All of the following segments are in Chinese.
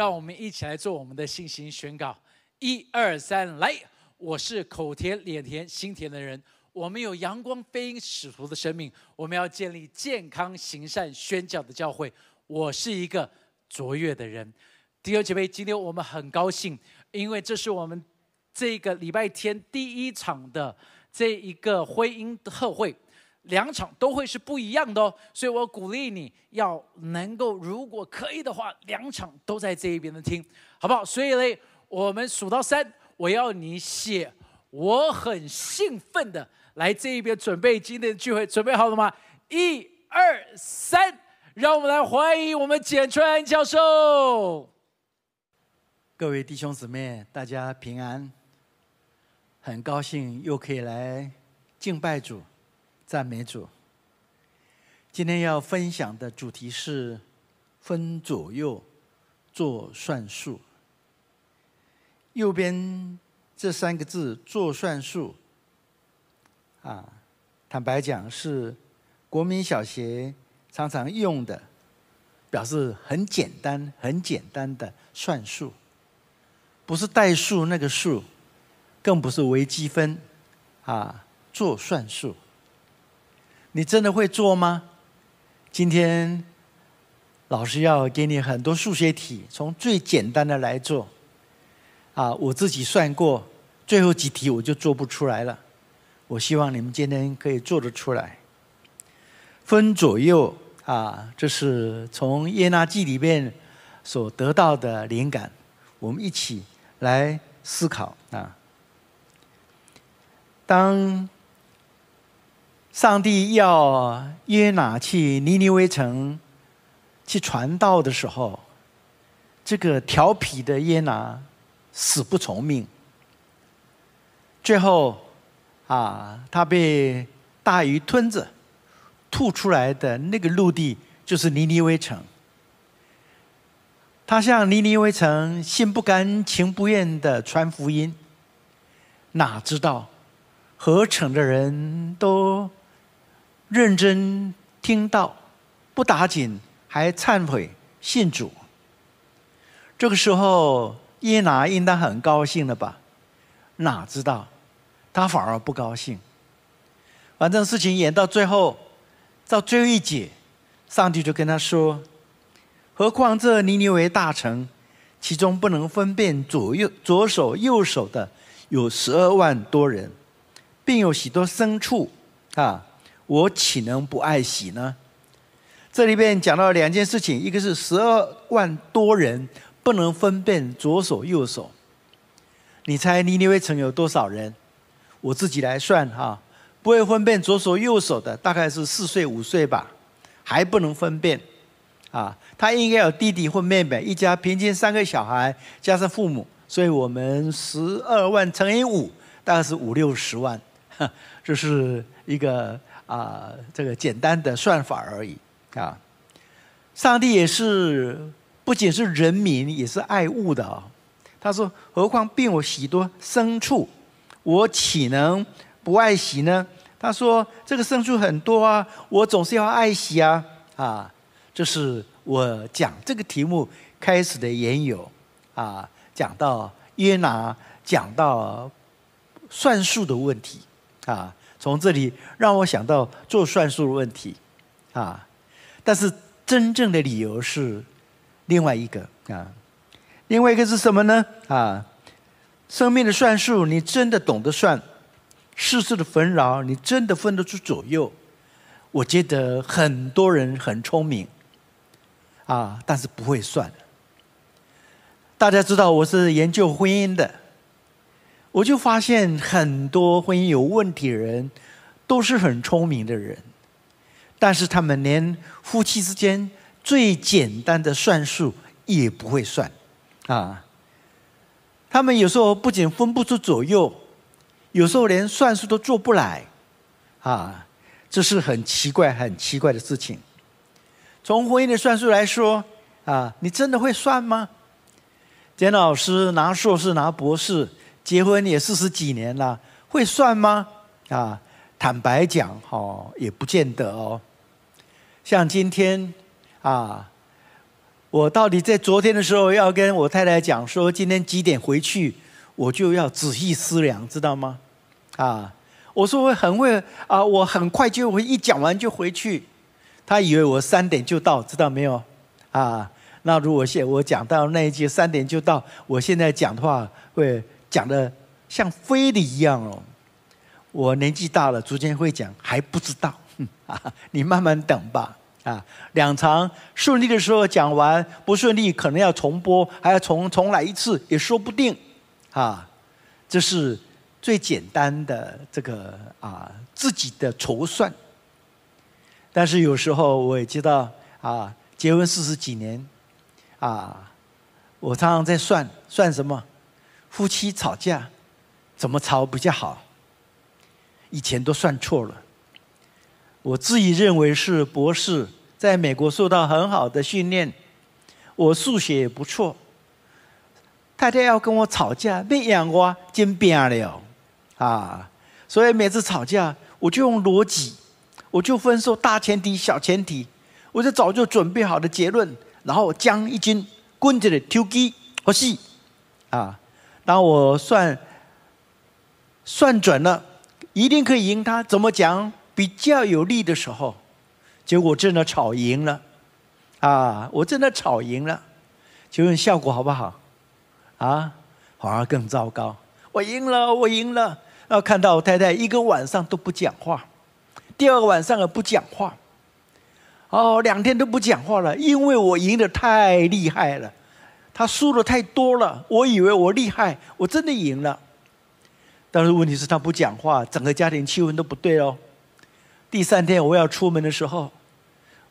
让我们一起来做我们的信心宣告。一二三，来！我是口甜、脸甜、心甜的人。我们有阳光飞鹰使徒的生命，我们要建立健康、行善、宣教的教会。我是一个卓越的人。弟兄姐妹，今天我们很高兴，因为这是我们这个礼拜天第一场的这一个婚姻特会。两场都会是不一样的哦，所以我鼓励你要能够，如果可以的话，两场都在这一边的听，好不好？所以嘞，我们数到三，我要你写，我很兴奋的来这一边准备今天的聚会，准备好了吗？一二三，让我们来欢迎我们简川教授。各位弟兄姊妹，大家平安，很高兴又可以来敬拜主。赞美主。今天要分享的主题是分左右做算术。右边这三个字“做算术”，啊，坦白讲是国民小学常常用的，表示很简单、很简单的算术，不是代数那个数，更不是微积分，啊，做算术。你真的会做吗？今天老师要给你很多数学题，从最简单的来做。啊，我自己算过，最后几题我就做不出来了。我希望你们今天可以做得出来。分左右啊，这是从耶拿记里面所得到的灵感，我们一起来思考啊。当上帝要约拿去尼尼微城去传道的时候，这个调皮的约拿死不从命。最后，啊，他被大鱼吞着，吐出来的那个陆地就是尼尼微城。他向尼尼微城心不甘情不愿的传福音，哪知道合城的人都。认真听到，不打紧，还忏悔信主。这个时候，耶拿应当很高兴了吧？哪知道，他反而不高兴。反正事情演到最后，到最后一节，上帝就跟他说：“何况这尼尼微大臣，其中不能分辨左右左手右手的有十二万多人，并有许多牲畜啊。”我岂能不爱惜呢？这里边讲到两件事情，一个是十二万多人不能分辨左手右手。你猜尼尼微城有多少人？我自己来算哈，不会分辨左手右手的大概是四岁五岁吧，还不能分辨啊。他应该有弟弟或妹妹，一家平均三个小孩加上父母，所以我们十二万乘以五大概是五六十万，这是一个。啊，这个简单的算法而已啊！上帝也是不仅是人民，也是爱物的啊。他说：“何况并有许多牲畜，我岂能不爱惜呢？”他说：“这个牲畜很多啊，我总是要爱惜啊！”啊，这是我讲这个题目开始的缘由啊，讲到约拿，讲到算术的问题啊。从这里让我想到做算术的问题，啊，但是真正的理由是另外一个啊，另外一个是什么呢？啊，生命的算术，你真的懂得算，世事的纷扰，你真的分得出左右。我觉得很多人很聪明，啊，但是不会算。大家知道我是研究婚姻的。我就发现很多婚姻有问题的人，都是很聪明的人，但是他们连夫妻之间最简单的算术也不会算，啊，他们有时候不仅分不出左右，有时候连算术都做不来，啊，这是很奇怪、很奇怪的事情。从婚姻的算术来说，啊，你真的会算吗？简老师拿硕士、拿博士。结婚也四十几年了，会算吗？啊，坦白讲，哈，也不见得哦。像今天，啊，我到底在昨天的时候要跟我太太讲说今天几点回去，我就要仔细思量，知道吗？啊，我说我很会啊，我很快就会一讲完就回去。他以为我三点就到，知道没有？啊，那如果现我讲到那一句三点就到，我现在讲的话会讲的像飞的一样哦。我年纪大了，逐渐会讲还不知道，啊，你慢慢等吧。啊，两场顺利的时候讲完，不顺利可能要重播，还要重重来一次，也说不定。啊，这是最简单的这个啊自己的筹算。但是有时候我也知道啊，结婚四十几年，啊，我常常在算算什么，夫妻吵架怎么吵比较好，以前都算错了。我自己认为是博士，在美国受到很好的训练，我数学也不错。太太要跟我吵架，被养我真变了啊！所以每次吵架，我就用逻辑。我就分说大前提、小前提，我就早就准备好的结论，然后将一斤棍子的挑机或细啊，当我算算准了，一定可以赢他。怎么讲比较有利的时候，结果真的吵赢了啊！我真的吵赢了，请问效果好不好？啊，反而更糟糕。我赢了，我赢了，然后看到我太太一个晚上都不讲话。第二个晚上也不讲话，哦，两天都不讲话了，因为我赢得太厉害了，他输的太多了。我以为我厉害，我真的赢了，但是问题是他不讲话，整个家庭气氛都不对哦。第三天我要出门的时候，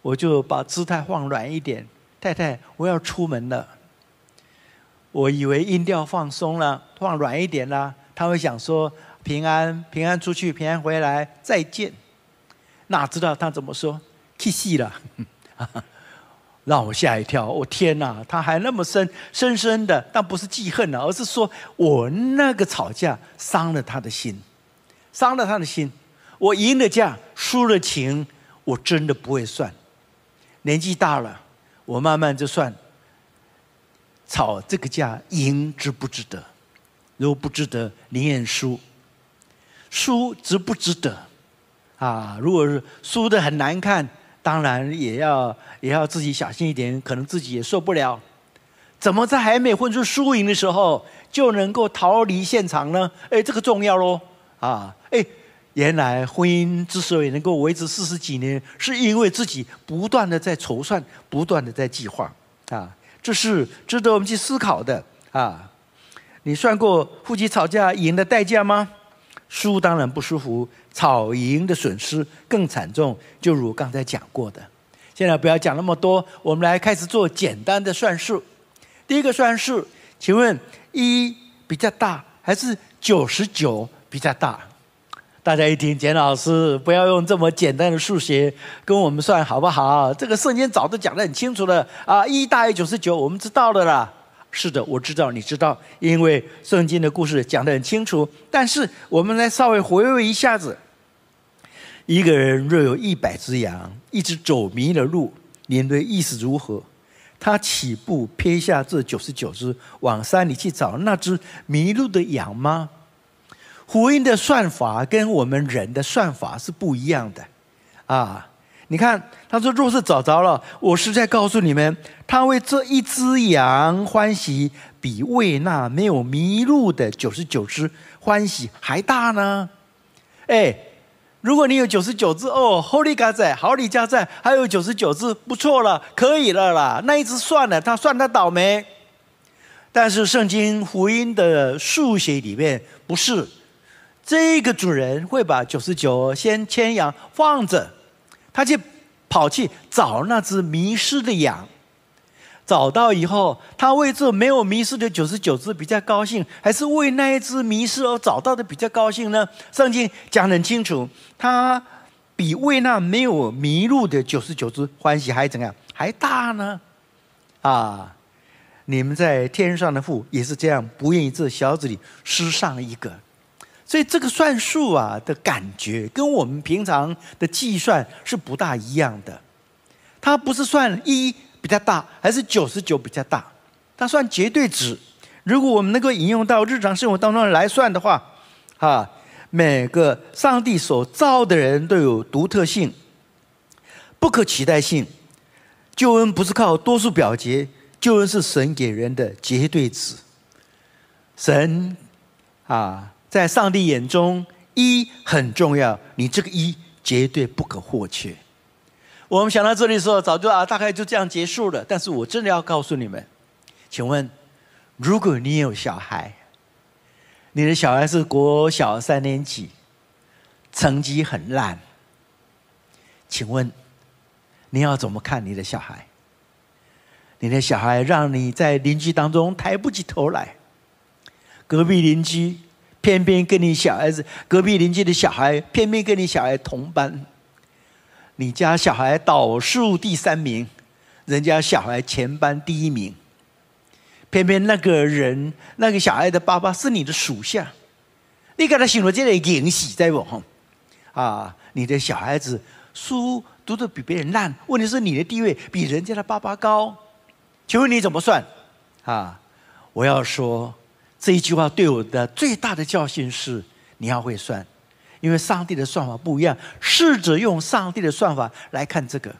我就把姿态放软一点，太太，我要出门了。我以为音调放松了，放软一点了，他会想说平安，平安出去，平安回来，再见。哪知道他怎么说？气死了，让我吓一跳！我天哪，他还那么深深深的，但不是记恨了，而是说我那个吵架伤了他的心，伤了他的心。我赢了架，输了情，我真的不会算。年纪大了，我慢慢就算。吵这个架，赢值不值得？如果不值得，宁愿输。输值不值得？啊，如果是输的很难看，当然也要也要自己小心一点，可能自己也受不了。怎么在还没混出输赢的时候就能够逃离现场呢？哎，这个重要喽！啊，哎，原来婚姻之所以能够维持四十几年，是因为自己不断的在筹算，不断的在计划。啊，这是值得我们去思考的。啊，你算过夫妻吵架赢的代价吗？输当然不舒服。草赢的损失更惨重，就如刚才讲过的。现在不要讲那么多，我们来开始做简单的算术。第一个算术，请问一比较大还是九十九比较大？大家一听，简老师不要用这么简单的数学跟我们算好不好？这个圣经早就讲得很清楚了啊，一大于九十九，我们知道的啦。是的，我知道，你知道，因为圣经的故事讲得很清楚。但是我们来稍微回味一下子。一个人若有一百只羊，一只走迷了路，您的意思如何？他起步撇下这九十九只，往山里去找那只迷路的羊吗？福音的算法跟我们人的算法是不一样的，啊，你看，他说若是找着了，我是在告诉你们，他为这一只羊欢喜，比为那没有迷路的九十九只欢喜还大呢，哎。如果你有九十九只哦，Holy God 在，好李家在，还有九十九只，不错了，可以了啦。那一只算了，他算他倒霉。但是圣经福音的书写里面不是，这个主人会把九十九先牵羊放着，他就跑去找那只迷失的羊。找到以后，他为这没有迷失的九十九只比较高兴，还是为那一只迷失而找到的比较高兴呢？圣经讲很清楚，他比为那没有迷路的九十九只欢喜还怎样？还大呢？啊！你们在天上的父也是这样，不愿意这小子里失上一个。所以这个算数啊的感觉，跟我们平常的计算是不大一样的。它不是算一。比较大，还是九十九比较大？它算绝对值。如果我们能够引用到日常生活当中来算的话，啊，每个上帝所造的人都有独特性、不可取代性。救恩不是靠多数表决，救恩是神给人的绝对值。神啊，在上帝眼中，一很重要，你这个一绝对不可或缺。我们想到这里的时候，早就啊，大概就这样结束了。但是我真的要告诉你们，请问，如果你有小孩，你的小孩是国小三年级，成绩很烂，请问，你要怎么看你的小孩？你的小孩让你在邻居当中抬不起头来，隔壁邻居偏偏跟你小孩子，隔壁邻居的小孩偏偏跟你小孩同班。你家小孩倒数第三名，人家小孩全班第一名。偏偏那个人，那个小孩的爸爸是你的属下，你给他形容这类影喜在不？啊，你的小孩子书读的比别人烂，问题是你的地位比人家的爸爸高，请问你怎么算？啊，我要说这一句话对我的最大的教训是，你要会算。因为上帝的算法不一样，试着用上帝的算法来看这个。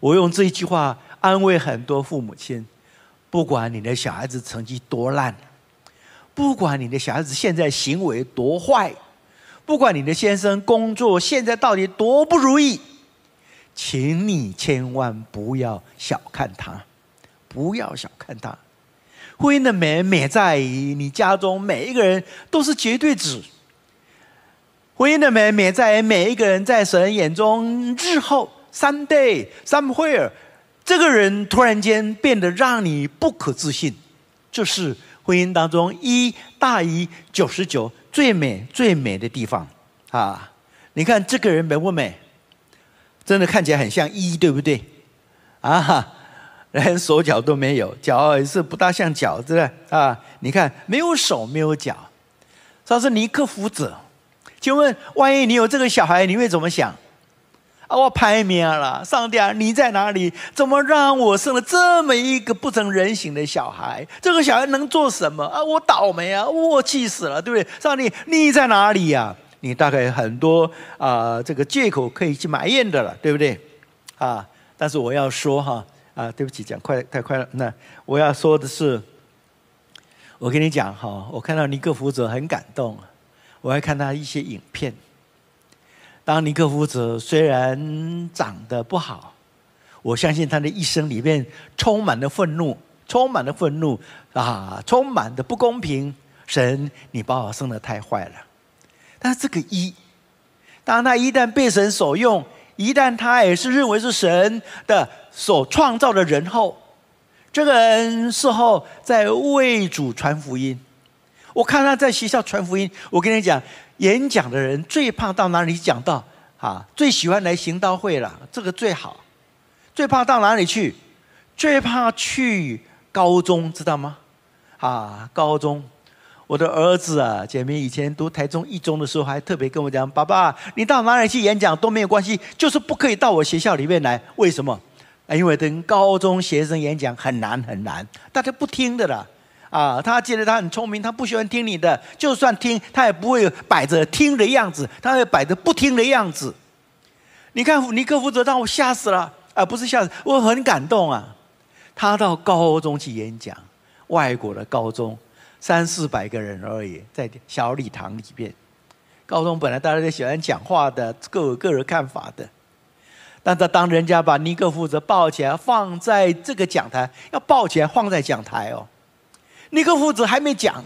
我用这一句话安慰很多父母亲：不管你的小孩子成绩多烂，不管你的小孩子现在行为多坏，不管你的先生工作现在到底多不如意，请你千万不要小看他，不要小看他。婚姻的美美在于你家中每一个人都是绝对值。婚姻的美，美在于每一个人在神眼中，日后 someday somewhere，这个人突然间变得让你不可置信，这是婚姻当中一大于九十九最美最美的地方啊！你看这个人美不美？真的看起来很像一，对不对？啊哈，连手脚都没有，脚也是不大像脚，对不对？啊，你看没有手没有脚，他是尼克夫子。请问，万一你有这个小孩，你会怎么想？啊，我拍面了，上帝啊，你在哪里？怎么让我生了这么一个不成人形的小孩？这个小孩能做什么啊？我倒霉啊！我气死了，对不对？上帝，你在哪里呀？你大概很多啊，这个借口可以去埋怨的了，对不对？啊，但是我要说哈，啊对不起，讲快太快了。那我要说的是，我跟你讲哈，我看到尼克福泽很感动。我还看他一些影片。当尼克夫子虽然长得不好，我相信他的一生里面充满了愤怒，充满了愤怒啊，充满的不公平。神，你把我生的太坏了。但是这个一，当他一旦被神所用，一旦他也是认为是神的所创造的人后，这个人事后在为主传福音。我看他在学校传福音，我跟你讲，演讲的人最怕到哪里讲到啊？最喜欢来行道会了，这个最好。最怕到哪里去？最怕去高中，知道吗？啊，高中，我的儿子啊，姐妹以前读台中一中的时候，还特别跟我讲：“爸爸，你到哪里去演讲都没有关系，就是不可以到我学校里面来。为什么？因为跟高中学生演讲很难很难，大家不听的了。”啊，他觉得他很聪明，他不喜欢听你的，就算听，他也不会摆着听的样子，他会摆着不听的样子。你看尼克福泽让我吓死了啊！不是吓死，我很感动啊。他到高中去演讲，外国的高中，三四百个人而已，在小礼堂里边。高中本来大家都喜欢讲话的，各有各人看法的。但是当人家把尼克福泽抱起来放在这个讲台，要抱起来放在讲台哦。尼克夫子还没讲，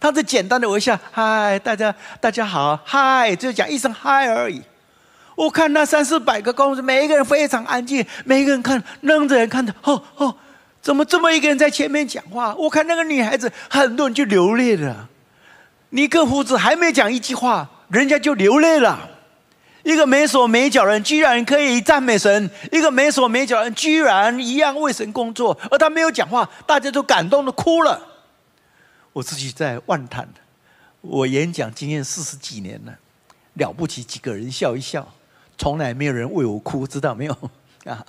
他只简单的微笑，嗨，大家大家好，嗨，就讲一声嗨而已。我看那三四百个公司，每一个人非常安静，每一个人看愣着人看着，哦哦，怎么这么一个人在前面讲话？我看那个女孩子，很多人就流泪了。尼克夫子还没讲一句话，人家就流泪了。一个没手没脚人，居然可以赞美神；一个没手没脚人，居然一样为神工作，而他没有讲话，大家都感动的哭了。我自己在万谈，我演讲经验四十几年了，了不起几个人笑一笑，从来没有人为我哭，知道没有？啊，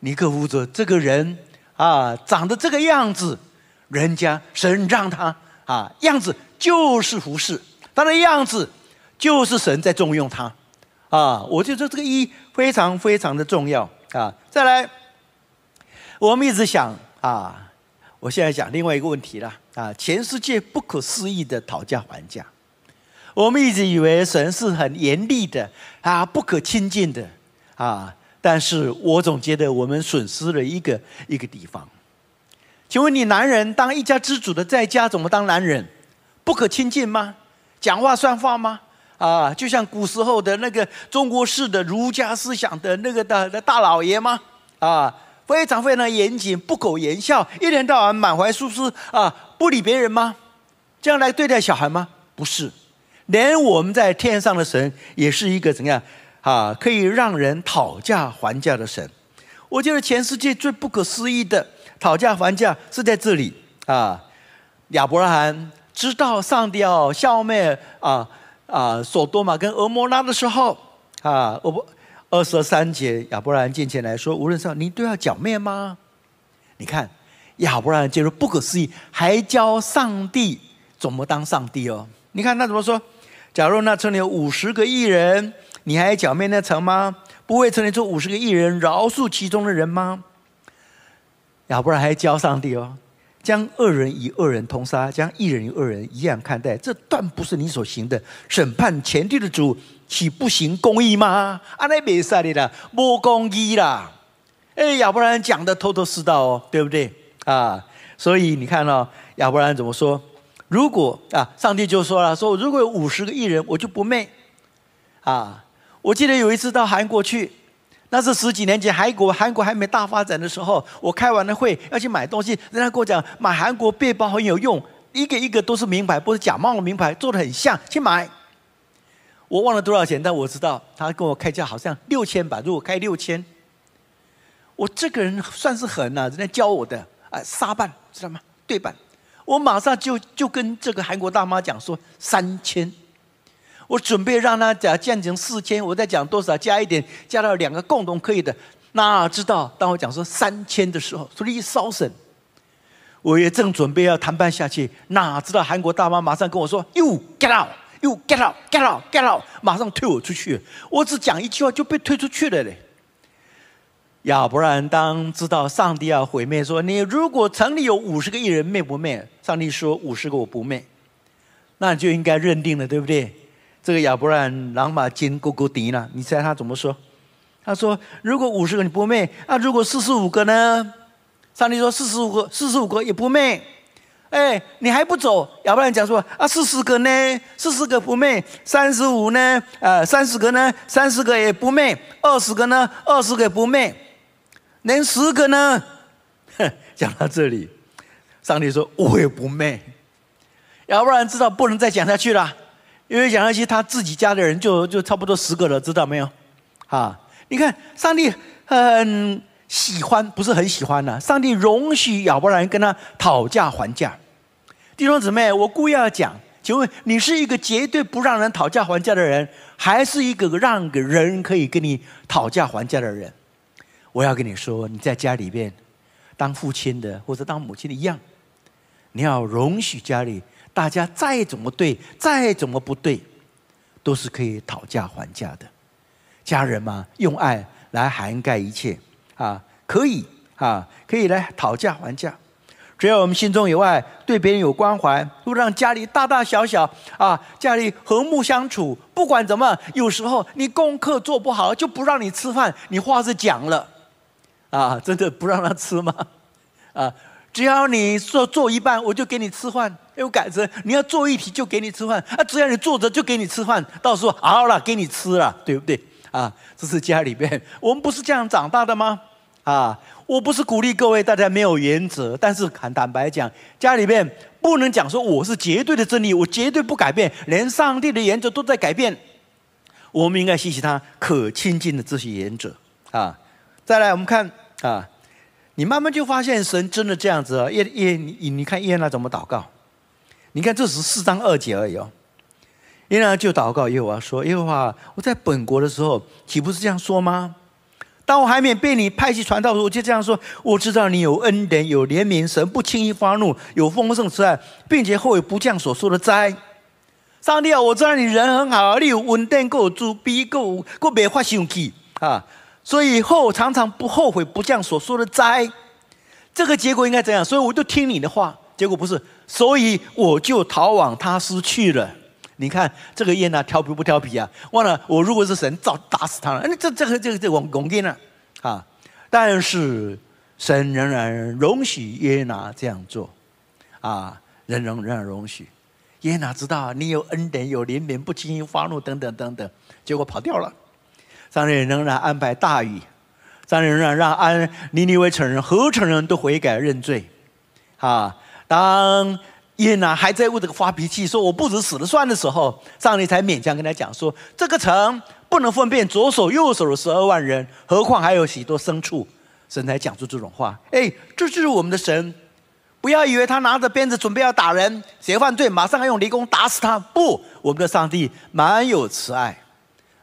尼克夫说：“这个人啊，长得这个样子，人家神让他啊，样子就是服侍，他的样子就是神在重用他啊。”我就说这个一非常非常的重要啊。再来，我们一直想啊，我现在讲另外一个问题了啊，全世界不可思议的讨价还价。我们一直以为神是很严厉的啊，不可亲近的啊。但是我总觉得我们损失了一个一个地方。请问你男人当一家之主的在家怎么当男人？不可亲近吗？讲话算话吗？啊，就像古时候的那个中国式的儒家思想的那个的的大老爷吗？啊，非常非常严谨，不苟言笑，一天到晚满怀疏思啊，不理别人吗？这样来对待小孩吗？不是，连我们在天上的神也是一个怎样？啊，可以让人讨价还价的神，我觉得全世界最不可思议的讨价还价是在这里啊。亚伯拉罕知道上帝要消灭啊啊索多玛跟俄摩拉的时候啊，我不二十三节，亚伯兰进前来说：“无论上，你都要剿灭吗？”你看，亚伯拉罕进入不可思议，还教上帝怎么当上帝哦。你看他怎么说？假如那村里有五十个艺人。你还剿灭那城吗？不会成立出五十个艺人饶恕其中的人吗？亚伯兰还教上帝哦，将恶人与恶人同杀，将一人与恶人一样看待，这断不是你所行的。审判前地的主岂不行公义吗？阿那别赛的啦，不公义啦！哎，亚伯拉罕讲的头头是道哦，对不对啊？所以你看哦，亚伯拉罕怎么说？如果啊，上帝就说了，说如果有五十个艺人，我就不灭啊。我记得有一次到韩国去，那是十几年前，韩国韩国还没大发展的时候，我开完了会要去买东西，人家跟我讲买韩国背包很有用，一个一个都是名牌，不是假冒的名牌，做的很像，去买。我忘了多少钱，但我知道他跟我开价好像六千吧，如果开六千，我这个人算是狠呐，人家教我的啊，沙办知道吗？对半，我马上就就跟这个韩国大妈讲说三千。我准备让他讲降成四千，我再讲多少加一点，加到两个共同可以的。哪知道当我讲说三千的时候，说了一烧神，我也正准备要谈判下去，哪知道韩国大妈马上跟我说：“You get out, you get out, get out, get out！” 马上推我出去。我只讲一句话就被推出去了嘞。要不然当知道上帝要毁灭，说你如果城里有五十个艺人灭不灭？上帝说五十个我不灭，那就应该认定了，对不对？这个亚伯兰朗马金勾勾迪呢？你猜他怎么说？他说：“如果五十个你不灭，啊，如果四十五个呢？”上帝说：“四十五个，四十五个也不灭。”哎，你还不走？亚伯兰讲说：“啊，四十个呢？四十个不灭，三十五呢？呃，三十个呢？三十个也不灭，二十个呢？二十个也不灭，连十个呢？”哼，讲到这里，上帝说：“我也不灭。”亚伯兰知道不能再讲下去了。因为讲那些他自己家的人就就差不多十个了，知道没有？啊，你看上帝很喜欢，不是很喜欢呢。上帝容许亚伯兰跟他讨价还价。弟兄姊妹，我故意要讲，请问你是一个绝对不让人讨价还价的人，还是一个让个人可以跟你讨价还价的人？我要跟你说，你在家里边当父亲的或者当母亲的一样，你要容许家里。大家再怎么对，再怎么不对，都是可以讨价还价的。家人嘛，用爱来涵盖一切啊，可以啊，可以来讨价还价。只要我们心中有爱，对别人有关怀，都让家里大大小小啊，家里和睦相处。不管怎么，有时候你功课做不好，就不让你吃饭。你话是讲了啊，真的不让他吃吗？啊，只要你说做一半，我就给你吃饭。有改成你要做一题就给你吃饭啊，只要你坐着就给你吃饭，到时候好了给你吃了，对不对？啊，这是家里边，我们不是这样长大的吗？啊，我不是鼓励各位大家没有原则，但是坦坦白讲，家里边不能讲说我是绝对的真理，我绝对不改变，连上帝的原则都在改变，我们应该学习他可亲近的这些原则啊。再来，我们看啊，你慢慢就发现神真的这样子啊，耶耶，你你看耶娜怎么祷告？你看，这是四章二节而已哦。耶和华就祷告耶和华说：“耶和华，我在本国的时候，岂不是这样说吗？当我还没被你派去传道时，我就这样说：我知道你有恩典，有怜悯，神不轻易发怒，有丰盛慈爱，并且后悔不降所说的灾。上帝啊，我知道你人很好，你有稳定，够主逼，够够别发生气啊！所以后常常不后悔不降所说的灾。这个结果应该怎样？所以我就听你的话。结果不是，所以我就逃往他失去了。你看这个耶拿调皮不调皮啊？忘了我如果是神，早打死他了。那这这个这个这个拱拱呢？啊！但是神仍然容许耶拿这样做，啊，仍仍仍然容许。耶拿知道你有恩典，有怜悯，不轻易发怒，等等等等，结果跑掉了。上帝仍然安排大雨，上帝仍然让安尼尼微承认，合承人都悔改认罪。啊，当。耶拿还在为这个发脾气，说我不止死了算的时候，上帝才勉强跟他讲说：这个城不能分辨左手右手的十二万人，何况还有许多牲畜。神才讲出这种话。哎，这就是我们的神，不要以为他拿着鞭子准备要打人，谁犯罪马上要用离弓打死他。不，我们的上帝蛮有慈爱，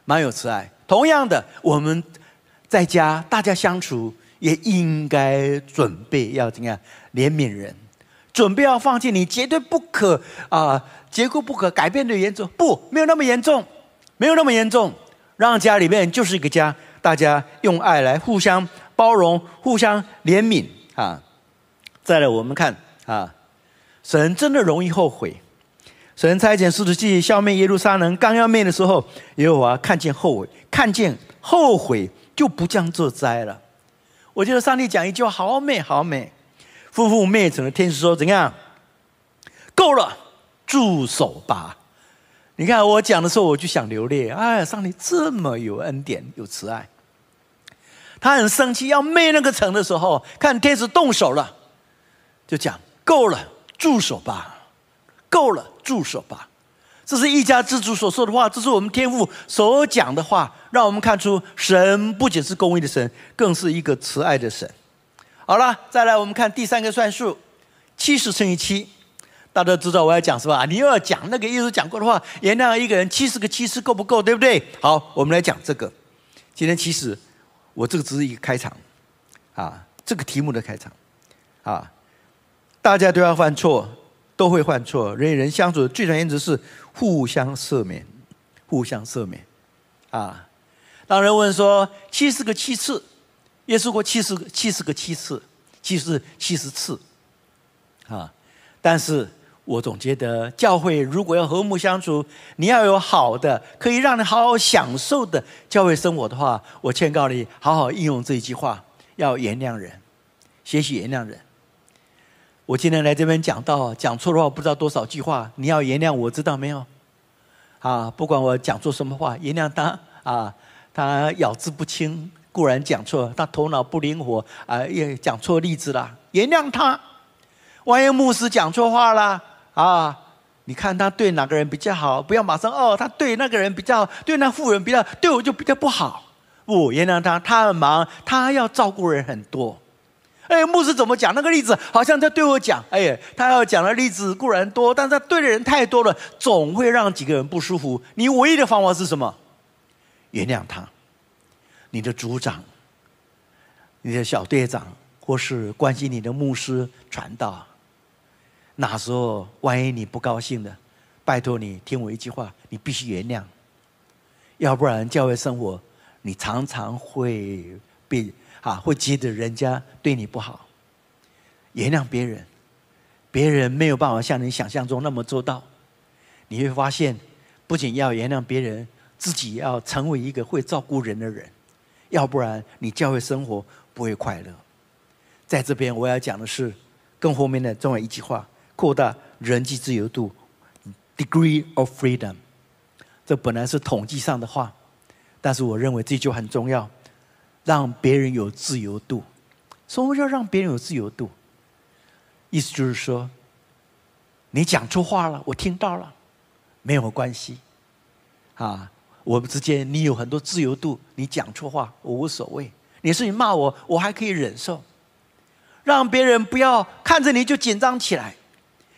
蛮有慈爱。同样的，我们在家大家相处也应该准备要怎样怜悯人。准备要放弃，你绝对不可啊！结果不可改变的严重，不，没有那么严重，没有那么严重。让家里面就是一个家，大家用爱来互相包容、互相怜悯啊！再来，我们看啊，神真的容易后悔。神差遣使徒去消灭耶路撒冷，刚要灭的时候，耶和华看见后悔，看见后悔就不降这灾了。我觉得上帝讲一句话好美，好美。夫妇灭城的天使说：“怎样？够了，住手吧！你看我讲的时候，我就想流泪。哎，上帝这么有恩典、有慈爱，他很生气要灭那个城的时候，看天使动手了，就讲够了，住手吧！够了，住手吧！这是一家之主所说的话，这是我们天父所讲的话，让我们看出神不仅是公义的神，更是一个慈爱的神。”好了，再来我们看第三个算术，七十乘以七，大家知道我要讲是吧？你又要讲那个耶稣讲过的话，原谅一个人七十个七十够不够？对不对？好，我们来讲这个。今天其实我这个只是一个开场，啊，这个题目的开场，啊，大家都要犯错，都会犯错，人与人相处的最重原则是互相赦免，互相赦免，啊，当人问说七十个七次。耶稣过七十个七十个七次，七十七十次，啊！但是我总觉得教会如果要和睦相处，你要有好的可以让你好好享受的教会生活的话，我劝告你好好应用这一句话：要原谅人，学习原谅人。我今天来这边讲到讲错的话，不知道多少句话，你要原谅我知道没有？啊，不管我讲错什么话，原谅他啊，他咬字不清。固然讲错，他头脑不灵活啊，也讲错例子了。原谅他。万一牧师讲错话了啊，你看他对哪个人比较好？不要马上哦，他对那个人比较，对那富人比较，对我就比较不好。不原谅他，他很忙，他要照顾人很多。哎，牧师怎么讲那个例子？好像在对我讲。哎，他要讲的例子固然多，但是他对的人太多了，总会让几个人不舒服。你唯一的方法是什么？原谅他。你的组长、你的小队长，或是关心你的牧师传道，那时候万一你不高兴的，拜托你听我一句话，你必须原谅，要不然教会生活你常常会被啊会觉得人家对你不好。原谅别人，别人没有办法像你想象中那么做到，你会发现，不仅要原谅别人，自己要成为一个会照顾人的人。要不然你教会生活不会快乐。在这边我要讲的是更后面的重要一句话：扩大人际自由度 （degree of freedom）。这本来是统计上的话，但是我认为这句很重要，让别人有自由度。什么叫让别人有自由度？意思就是说，你讲错话了，我听到了，没有关系，啊。我们之间，你有很多自由度，你讲错话我无所谓。你是你骂我，我还可以忍受。让别人不要看着你就紧张起来。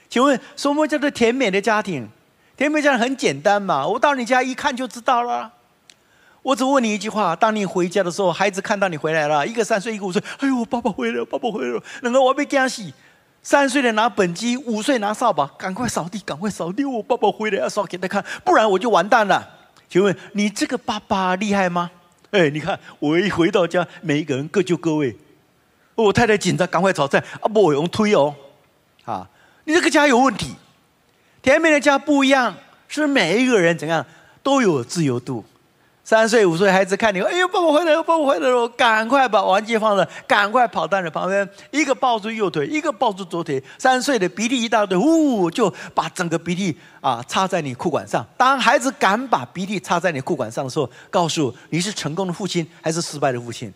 请问什么叫做甜美的家庭？甜美家庭很简单嘛，我到你家一看就知道了。我只问你一句话：当你回家的时候，孩子看到你回来了，一个三岁，一个五岁，哎呦，爸爸回来，爸爸回来了，两个我被惊死。三岁的拿本机，五岁拿扫把，赶快扫地，赶快扫地，我爸爸回来要扫给他看，不然我就完蛋了。请问你这个爸爸厉害吗？哎，你看我一回到家，每一个人各就各位。我太太紧张，赶快炒菜啊！不用推哦，啊，你这个家有问题。甜美的家不一样，是每一个人怎样都有自由度。三岁五岁孩子看你，哎呦，爸爸回来了，爸爸回来了，赶快把玩具放了，赶快跑到你旁边，一个抱住右腿，一个抱住左腿。三岁的鼻涕一大堆，呜，就把整个鼻涕啊插在你裤管上。当孩子敢把鼻涕插在你裤管上的时候，告诉你是成功的父亲还是失败的父亲？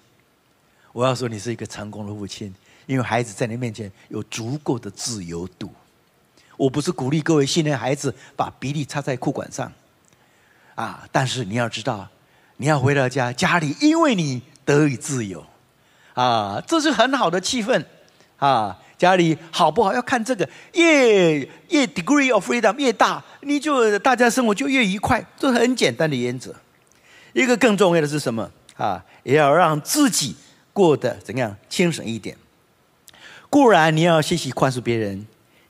我要说你是一个成功的父亲，因为孩子在你面前有足够的自由度。我不是鼓励各位训练孩子把鼻涕插在裤管上，啊，但是你要知道。你要回到家，家里因为你得以自由，啊，这是很好的气氛，啊，家里好不好要看这个，越越 degree of freedom 越大，你就大家生活就越愉快，这是很简单的原则。一个更重要的是什么？啊，也要让自己过得怎样轻省一点。固然你要学习宽恕别人，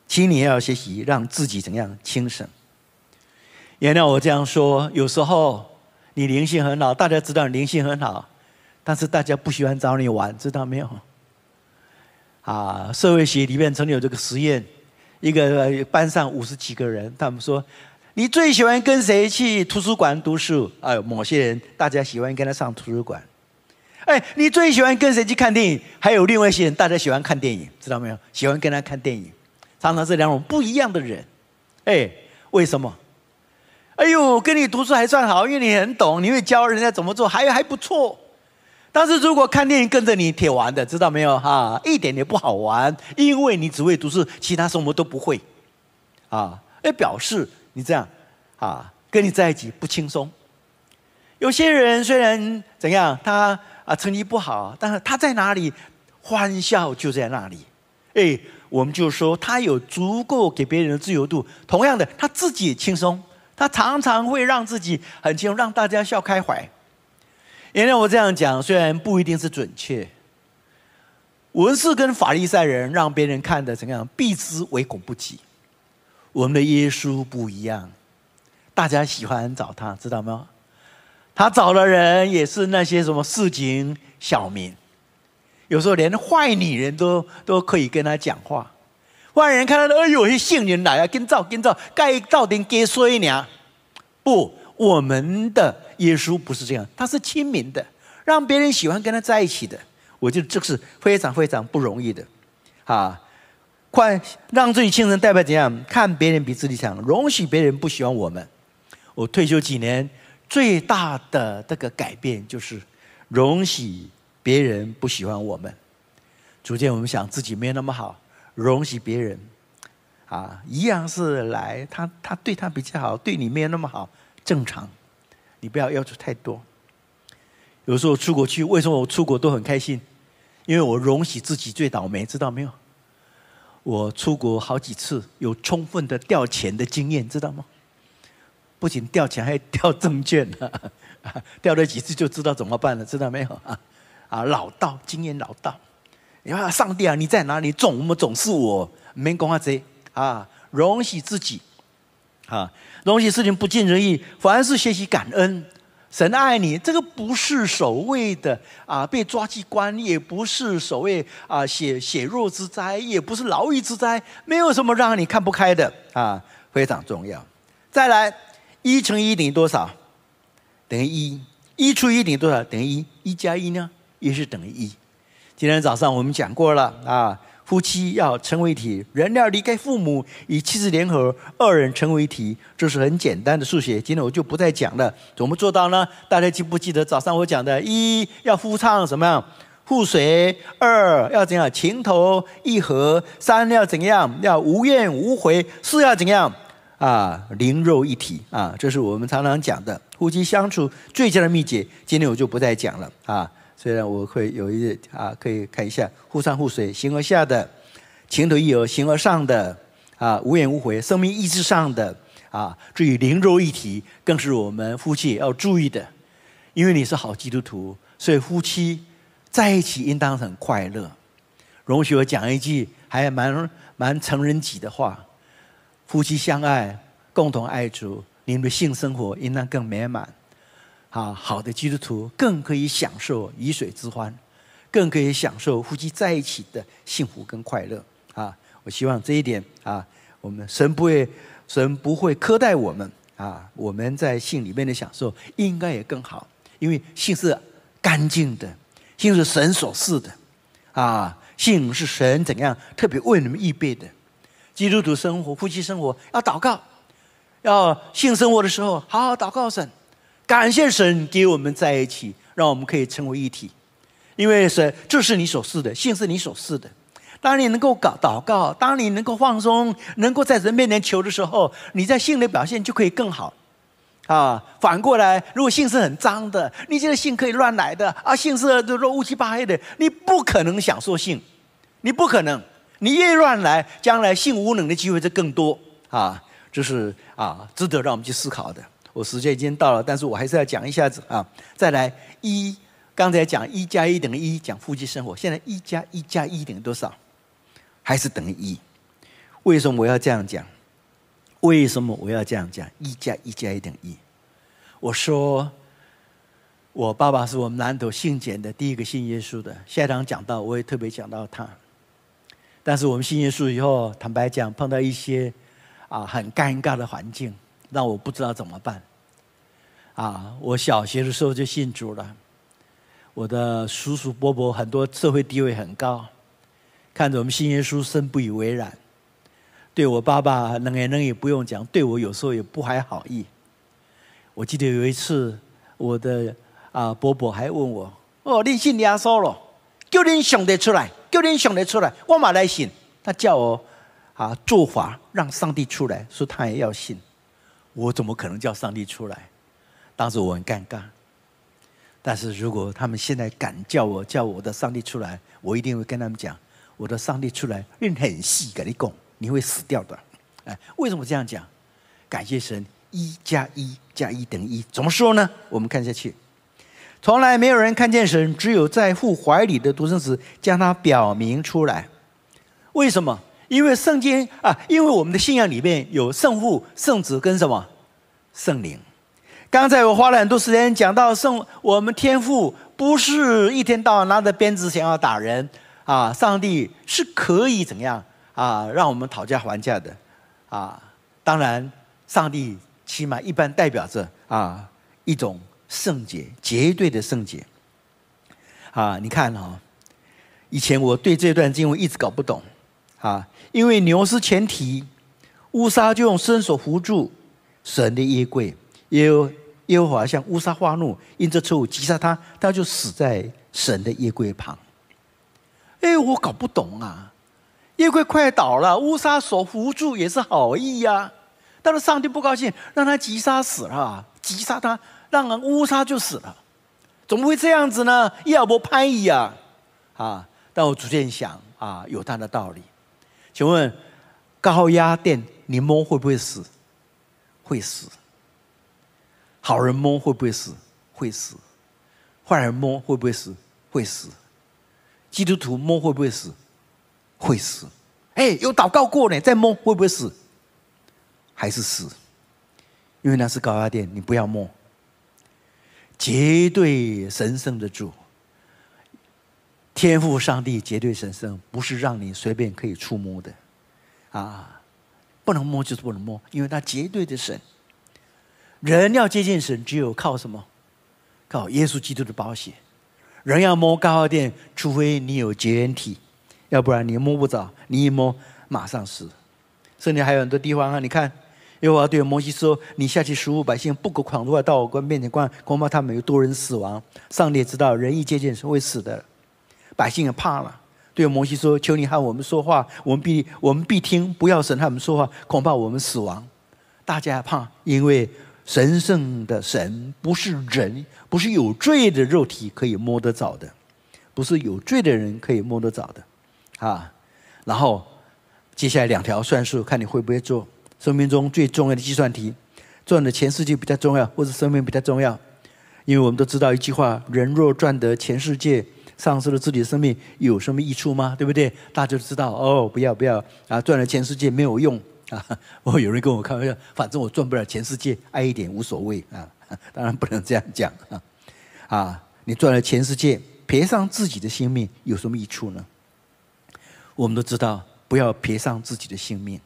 请你也要学习让自己怎样轻省。原谅我这样说，有时候。你灵性很好，大家知道你灵性很好，但是大家不喜欢找你玩，知道没有？啊，社会学里面曾经有这个实验，一个班上五十几个人，他们说，你最喜欢跟谁去图书馆读书？哎，某些人大家喜欢跟他上图书馆。哎，你最喜欢跟谁去看电影？还有另外一些人，大家喜欢看电影，知道没有？喜欢跟他看电影，常常是两种不一样的人。哎，为什么？哎呦，跟你读书还算好，因为你很懂，你会教人家怎么做，还还不错。但是如果看电影跟着你铁玩的，知道没有哈？一点也不好玩，因为你只会读书，其他什么都不会。啊，哎，表示你这样啊，跟你在一起不轻松。有些人虽然怎样，他啊成绩不好，但是他在哪里欢笑就在那里。哎，我们就说他有足够给别人的自由度，同样的，他自己也轻松。他常常会让自己很轻松，让大家笑开怀。原谅我这样讲，虽然不一定是准确。文士跟法利赛人让别人看的怎么样，避之唯恐不及。我们的耶稣不一样，大家喜欢找他，知道吗？他找的人也是那些什么市井小民，有时候连坏女人都都可以跟他讲话。外人看到，哎呦，是圣人来啊！跟照跟照，该照点给衰呢？不，我们的耶稣不是这样，他是亲民的，让别人喜欢跟他在一起的。我觉得这是非常非常不容易的，啊！快让自己亲人代表怎样？看别人比自己强，容许别人不喜欢我们。我退休几年，最大的这个改变就是容许别人不喜欢我们。逐渐我们想自己没有那么好。容许别人，啊，一样是来，他他对他比较好，对你没有那么好，正常，你不要要求太多。有时候出国去，为什么我出国都很开心？因为我容许自己最倒霉，知道没有？我出国好几次，有充分的掉钱的经验，知道吗？不仅掉钱，还掉证券呢，掉了几次就知道怎么办了，知道没有？啊，啊，老道，经验老道。你看，上帝啊，你在哪里？总么总是我，没讲话这啊，容许自己啊，容许事情不尽人意，凡事学习感恩，神爱你，这个不是所谓的啊被抓去关，也不是所谓啊血血肉之灾，也不是牢狱之灾，没有什么让你看不开的啊，非常重要。再来，一乘一等于多少？等于一。一除一等于多少？等于一。一加一呢，也是等于一。今天早上我们讲过了啊，夫妻要成为一体，人要离开父母，与妻子联合，二人成为一体，这是很简单的数学。今天我就不再讲了，怎么做到呢？大家记不记得早上我讲的？一要夫唱什么样？互随；二要怎样？情投意合；三要怎样？要无怨无悔；四要怎样？啊，灵肉一体啊，这是我们常常讲的夫妻相处最佳的秘诀。今天我就不再讲了啊。虽然我会有一啊，可以看一下互上互水，形而下的情投意合，形而上的啊无怨无悔，生命意志上的啊，至于灵肉一体，更是我们夫妻要注意的。因为你是好基督徒，所以夫妻在一起应当很快乐。容许我讲一句还蛮蛮成人己的话：夫妻相爱，共同爱主，你们的性生活应当更美满。啊，好的基督徒更可以享受鱼水之欢，更可以享受夫妻在一起的幸福跟快乐。啊，我希望这一点啊，我们神不会神不会苛待我们啊，我们在性里面的享受应该也更好，因为性是干净的，性是神所赐的，啊，性是神怎样特别为你们预备的。基督徒生活，夫妻生活要祷告，要性生活的时候好好祷告神。感谢神给我们在一起，让我们可以成为一体。因为神这是你所赐的，信是你所赐的。当你能够搞祷告，当你能够放松，能够在神面前求的时候，你在性的表现就可以更好。啊，反过来，如果性是很脏的，你觉得性可以乱来的啊，性是都都乌七八黑的，你不可能享受性，你不可能，你越乱来，将来性无能的机会就更多啊，这是啊，值得让我们去思考的。我时间已经到了，但是我还是要讲一下子啊。再来一，刚才讲一加一等于一，讲夫妻生活。现在一加一加一等于多少？还是等于一？为什么我要这样讲？为什么我要这样讲？一加一加一等于一。我说，我爸爸是我们南头信简的第一个信耶稣的。下一堂讲到，我也特别讲到他。但是我们信耶稣以后，坦白讲，碰到一些啊很尴尬的环境，让我不知道怎么办。啊，我小学的时候就信主了。我的叔叔伯伯很多社会地位很高，看着我们信耶稣深不以为然。对我爸爸能言能语不用讲，对我有时候也不怀好意。我记得有一次，我的啊伯伯还问我：“哦，你信耶稣了？叫你想得出来，叫你想得出来，我马来信。”他叫我啊做法让上帝出来，说他也要信。我怎么可能叫上帝出来？当时我很尴尬，但是如果他们现在敢叫我叫我的上帝出来，我一定会跟他们讲，我的上帝出来，任很细跟你讲，你会死掉的。哎，为什么这样讲？感谢神，一加一加一等于一，怎么说呢？我们看下去，从来没有人看见神，只有在父怀里的独生子将他表明出来。为什么？因为圣经啊，因为我们的信仰里面有圣父、圣子跟什么圣灵。刚才我花了很多时间讲到圣，我们天父不是一天到晚拿着鞭子想要打人啊，上帝是可以怎样啊，让我们讨价还价的啊。当然，上帝起码一般代表着啊一种圣洁，绝对的圣洁。啊，你看哈，以前我对这段经文一直搞不懂啊，因为牛是前提，乌撒就用伸手扶住神的衣柜。耶耶和华向乌撒发怒，因这错误击杀他，他就死在神的衣柜旁。哎，我搞不懂啊！衣柜快倒了，乌撒所扶住也是好意呀。但是上帝不高兴，让他击杀死了，击杀他，让人乌撒就死了。怎么会这样子呢？要不潘一啊？啊！但我逐渐想啊，有他的道理。请问高压电你摸会不会死？会死。好人摸会不会死？会死。坏人摸会不会死？会死。基督徒摸会不会死？会死。哎，有祷告过呢，再摸会不会死？还是死。因为那是高压电，你不要摸。绝对神圣的主，天赋上帝绝对神圣，不是让你随便可以触摸的。啊，不能摸就是不能摸，因为他绝对的神。人要接近神，只有靠什么？靠耶稣基督的宝血。人要摸高压电，除非你有绝缘体，要不然你摸不着。你一摸，马上死。甚至还有很多地方啊，你看，耶和华对摩西说：“你下去十五百姓，不可狂乱到我关面前关，恐怕他们有多人死亡。”上帝知道人一接近是会死的，百姓也怕了，对摩西说：“求你和我们说话，我们必我们必听，不要神和我们说话，恐怕我们死亡。”大家怕，因为。神圣的神不是人，不是有罪的肉体可以摸得着的，不是有罪的人可以摸得着的，啊！然后接下来两条算术，看你会不会做。生命中最重要的计算题，赚的全世界比较重要，或者生命比较重要？因为我们都知道一句话：人若赚得全世界，丧失了自己的生命，有什么益处吗？对不对？大家都知道哦，不要不要啊，赚了全世界没有用啊！哦，有人跟我开玩笑，反正我赚不了全世界，爱一点无所谓啊。当然不能这样讲啊！啊，你赚了全世界，赔上自己的性命，有什么益处呢？我们都知道，不要赔上自己的性命。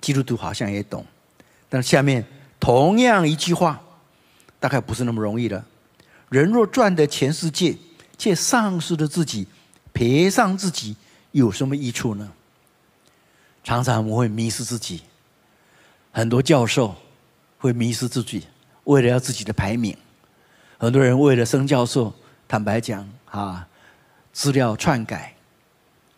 基督徒好像也懂，但是下面同样一句话，大概不是那么容易的。人若赚得全世界，却丧失了自己，赔上自己，有什么益处呢？常常我们会迷失自己，很多教授会迷失自己，为了要自己的排名；很多人为了升教授，坦白讲啊，资料篡改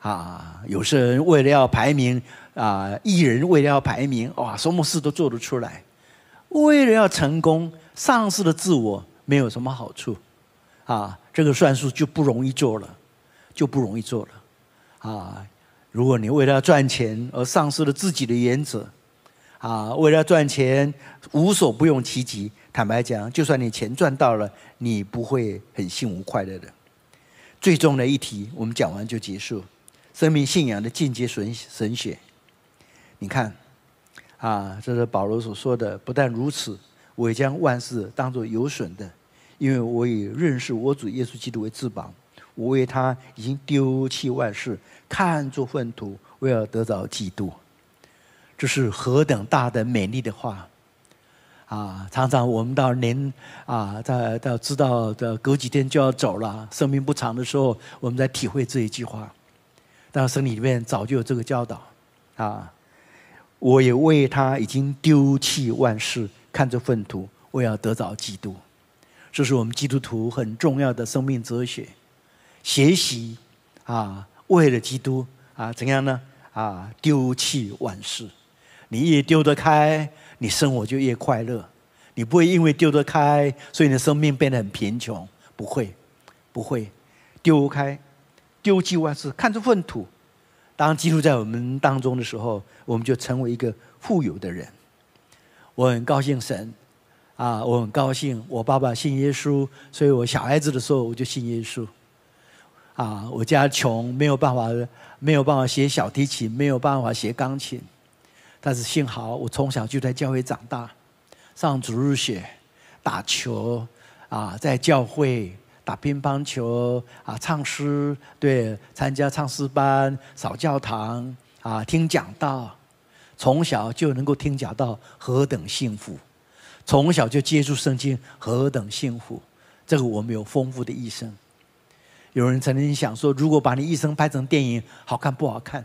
啊，有些人为了要排名。啊！艺人为了要排名，哇，什么事都做得出来。为了要成功，丧失了自我，没有什么好处。啊，这个算术就不容易做了，就不容易做了。啊，如果你为了赚钱而丧失了自己的原则，啊，为了赚钱无所不用其极。坦白讲，就算你钱赚到了，你不会很幸福快乐的。最终的一题，我们讲完就结束。生命信仰的进阶神神学。你看，啊，这是保罗所说的。不但如此，我也将万事当作有损的，因为我以认识我主耶稣基督为至宝。我为他已经丢弃万事，看作粪土，为了得着基督。这是何等大的美丽的话！啊，常常我们到年啊，在到知道的隔几天就要走了，生命不长的时候，我们在体会这一句话。但圣经里面早就有这个教导，啊。我也为他已经丢弃万事，看着粪土，我要得着基督。这是我们基督徒很重要的生命哲学。学习啊，为了基督啊，怎样呢？啊，丢弃万事。你越丢得开，你生活就越快乐。你不会因为丢得开，所以你的生命变得很贫穷。不会，不会。丢开，丢弃万事，看着粪土。当基督在我们当中的时候，我们就成为一个富有的人。我很高兴神，啊，我很高兴我爸爸信耶稣，所以我小孩子的时候我就信耶稣。啊，我家穷，没有办法，没有办法学小提琴，没有办法学钢琴，但是幸好我从小就在教会长大，上主日学，打球，啊，在教会。打乒乓球啊，唱诗，对，参加唱诗班，扫教堂啊，听讲道，从小就能够听讲道，何等幸福！从小就接触圣经，何等幸福！这个我们有丰富的一生。有人曾经想说，如果把你一生拍成电影，好看不好看？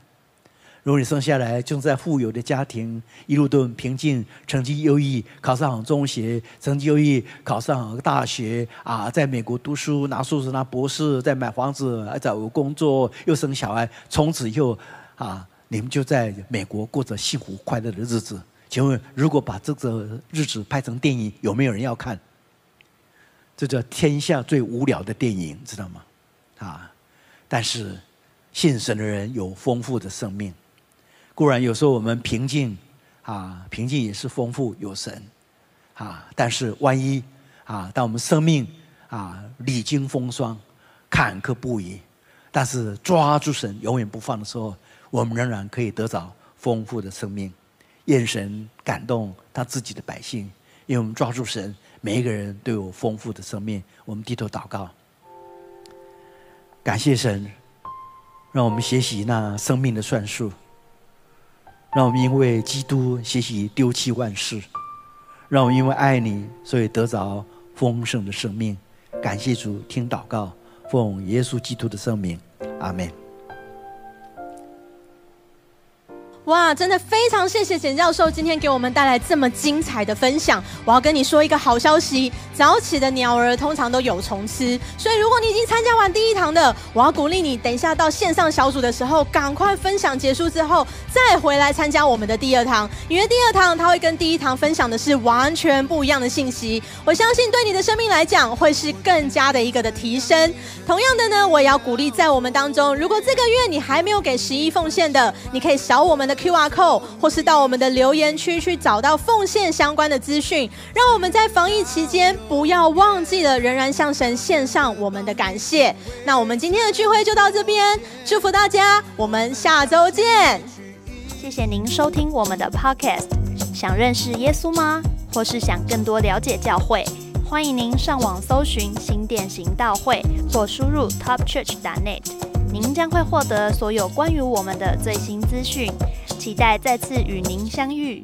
如果你生下来就在富有的家庭，一路都很平静，成绩优异，考上中学，成绩优异，考上大学，啊，在美国读书，拿硕士，拿博士，在买房子，找个工作，又生小孩，从此以后，啊，你们就在美国过着幸福快乐的日子。请问，如果把这个日子拍成电影，有没有人要看？这叫天下最无聊的电影，知道吗？啊，但是信神的人有丰富的生命。固然有时候我们平静，啊，平静也是丰富有神，啊，但是万一啊，当我们生命啊历经风霜、坎坷不已，但是抓住神永远不放的时候，我们仍然可以得着丰富的生命。愿神感动他自己的百姓，因为我们抓住神，每一个人都有丰富的生命。我们低头祷告，感谢神，让我们学习那生命的算术。让我们因为基督学习丢弃万事，让我们因为爱你，所以得着丰盛的生命。感谢主，听祷告，奉耶稣基督的圣名，阿门。哇，真的非常谢谢简教授今天给我们带来这么精彩的分享。我要跟你说一个好消息，早起的鸟儿通常都有虫吃，所以如果你已经参加完第一堂的，我要鼓励你，等一下到线上小组的时候，赶快分享结束之后再回来参加我们的第二堂，因为第二堂它会跟第一堂分享的是完全不一样的信息。我相信对你的生命来讲，会是更加的一个的提升。同样的呢，我也要鼓励在我们当中，如果这个月你还没有给十一奉献的，你可以扫我们的。QR code，或是到我们的留言区去找到奉献相关的资讯。让我们在防疫期间不要忘记了，仍然向神献上我们的感谢。那我们今天的聚会就到这边，祝福大家，我们下周见。谢谢您收听我们的 Podcast。想认识耶稣吗？或是想更多了解教会？欢迎您上网搜寻新店行道会，或输入 topchurch.net，您将会获得所有关于我们的最新资讯。期待再次与您相遇。